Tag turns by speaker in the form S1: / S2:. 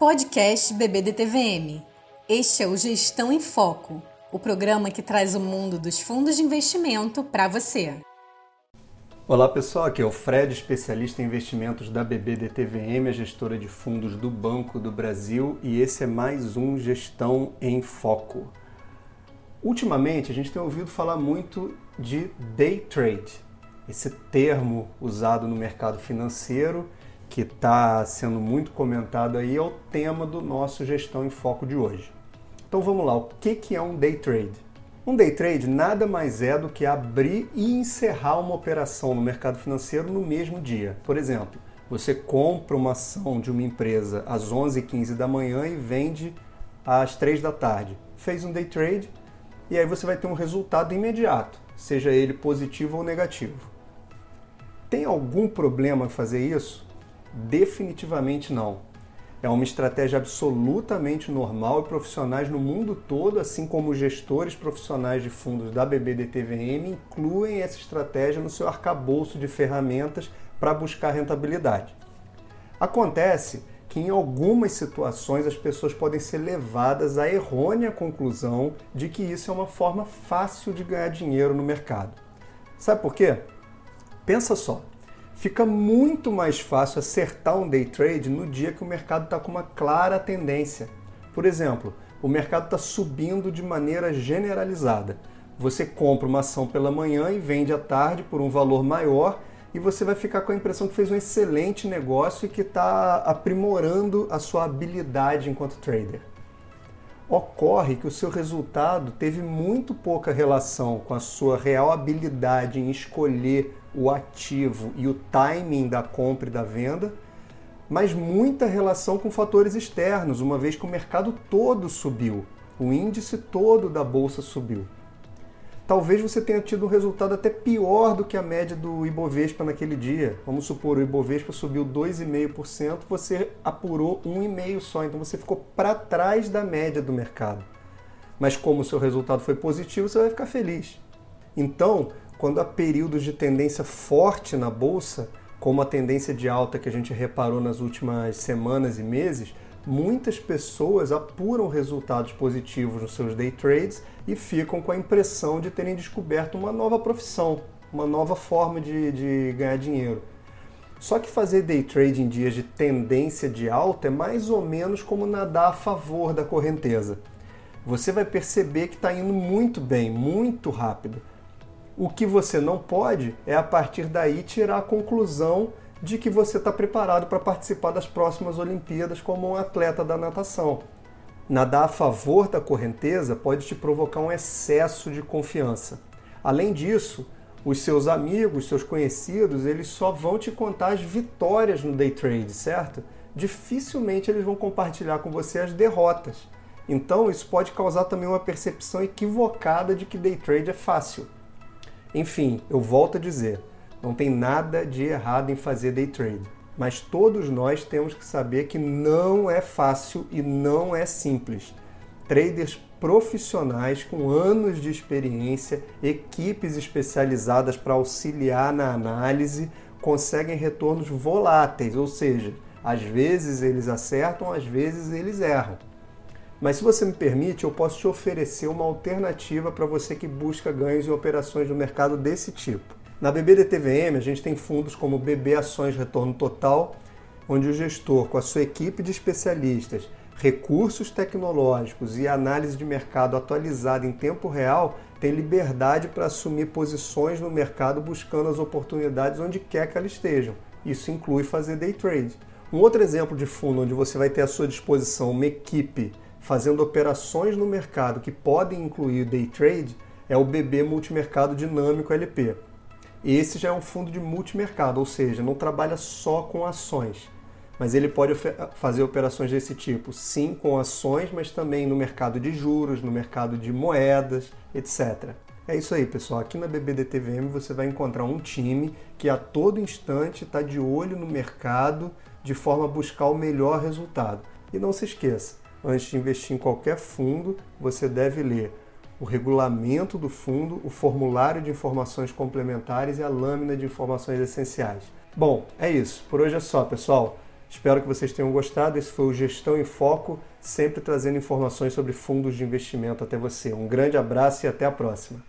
S1: Podcast BBDTVM. Este é o Gestão em Foco, o programa que traz o mundo dos fundos de investimento para você.
S2: Olá pessoal, aqui é o Fred, especialista em investimentos da BBDTVM, a gestora de fundos do Banco do Brasil, e esse é mais um Gestão em Foco. Ultimamente a gente tem ouvido falar muito de day trade, esse termo usado no mercado financeiro que está sendo muito comentado aí é o tema do nosso Gestão em Foco de hoje. Então vamos lá, o que, que é um day trade? Um day trade nada mais é do que abrir e encerrar uma operação no mercado financeiro no mesmo dia. Por exemplo, você compra uma ação de uma empresa às 11h15 da manhã e vende às 3 da tarde. Fez um day trade e aí você vai ter um resultado imediato, seja ele positivo ou negativo. Tem algum problema em fazer isso? Definitivamente não. É uma estratégia absolutamente normal e profissionais no mundo todo, assim como gestores profissionais de fundos da BBDTVM, incluem essa estratégia no seu arcabouço de ferramentas para buscar rentabilidade. Acontece que em algumas situações as pessoas podem ser levadas à errônea conclusão de que isso é uma forma fácil de ganhar dinheiro no mercado. Sabe por quê? Pensa só fica muito mais fácil acertar um day trade no dia que o mercado está com uma clara tendência. Por exemplo, o mercado está subindo de maneira generalizada. Você compra uma ação pela manhã e vende à tarde por um valor maior e você vai ficar com a impressão que fez um excelente negócio e que está aprimorando a sua habilidade enquanto trader. Ocorre que o seu resultado teve muito pouca relação com a sua real habilidade em escolher o ativo e o timing da compra e da venda, mas muita relação com fatores externos, uma vez que o mercado todo subiu, o índice todo da bolsa subiu. Talvez você tenha tido um resultado até pior do que a média do Ibovespa naquele dia. Vamos supor, o Ibovespa subiu 2,5%, você apurou 1,5% só, então você ficou para trás da média do mercado. Mas como o seu resultado foi positivo, você vai ficar feliz. Então, quando há períodos de tendência forte na bolsa, como a tendência de alta que a gente reparou nas últimas semanas e meses, muitas pessoas apuram resultados positivos nos seus day trades e ficam com a impressão de terem descoberto uma nova profissão, uma nova forma de, de ganhar dinheiro. Só que fazer day trade em dias de tendência de alta é mais ou menos como nadar a favor da correnteza. Você vai perceber que está indo muito bem, muito rápido. O que você não pode é a partir daí tirar a conclusão de que você está preparado para participar das próximas Olimpíadas como um atleta da natação. Nadar a favor da correnteza pode te provocar um excesso de confiança. Além disso, os seus amigos, seus conhecidos, eles só vão te contar as vitórias no day trade, certo? Dificilmente eles vão compartilhar com você as derrotas. Então, isso pode causar também uma percepção equivocada de que day trade é fácil. Enfim, eu volto a dizer, não tem nada de errado em fazer day trade, mas todos nós temos que saber que não é fácil e não é simples. Traders profissionais com anos de experiência, equipes especializadas para auxiliar na análise, conseguem retornos voláteis, ou seja, às vezes eles acertam, às vezes eles erram. Mas se você me permite, eu posso te oferecer uma alternativa para você que busca ganhos em operações no mercado desse tipo. Na BBDTVM, a gente tem fundos como BB Ações Retorno Total, onde o gestor, com a sua equipe de especialistas, recursos tecnológicos e análise de mercado atualizada em tempo real, tem liberdade para assumir posições no mercado buscando as oportunidades onde quer que elas estejam. Isso inclui fazer day trade. Um outro exemplo de fundo onde você vai ter à sua disposição uma equipe fazendo operações no mercado que podem incluir day trade é o BB Multimercado Dinâmico LP. Esse já é um fundo de multimercado, ou seja, não trabalha só com ações, mas ele pode fazer operações desse tipo, sim, com ações, mas também no mercado de juros, no mercado de moedas, etc. É isso aí, pessoal. Aqui na BBDTVM você vai encontrar um time que a todo instante está de olho no mercado de forma a buscar o melhor resultado. E não se esqueça, antes de investir em qualquer fundo, você deve ler o regulamento do fundo, o formulário de informações complementares e a lâmina de informações essenciais. Bom, é isso. Por hoje é só, pessoal. Espero que vocês tenham gostado. Esse foi o Gestão em Foco, sempre trazendo informações sobre fundos de investimento até você. Um grande abraço e até a próxima.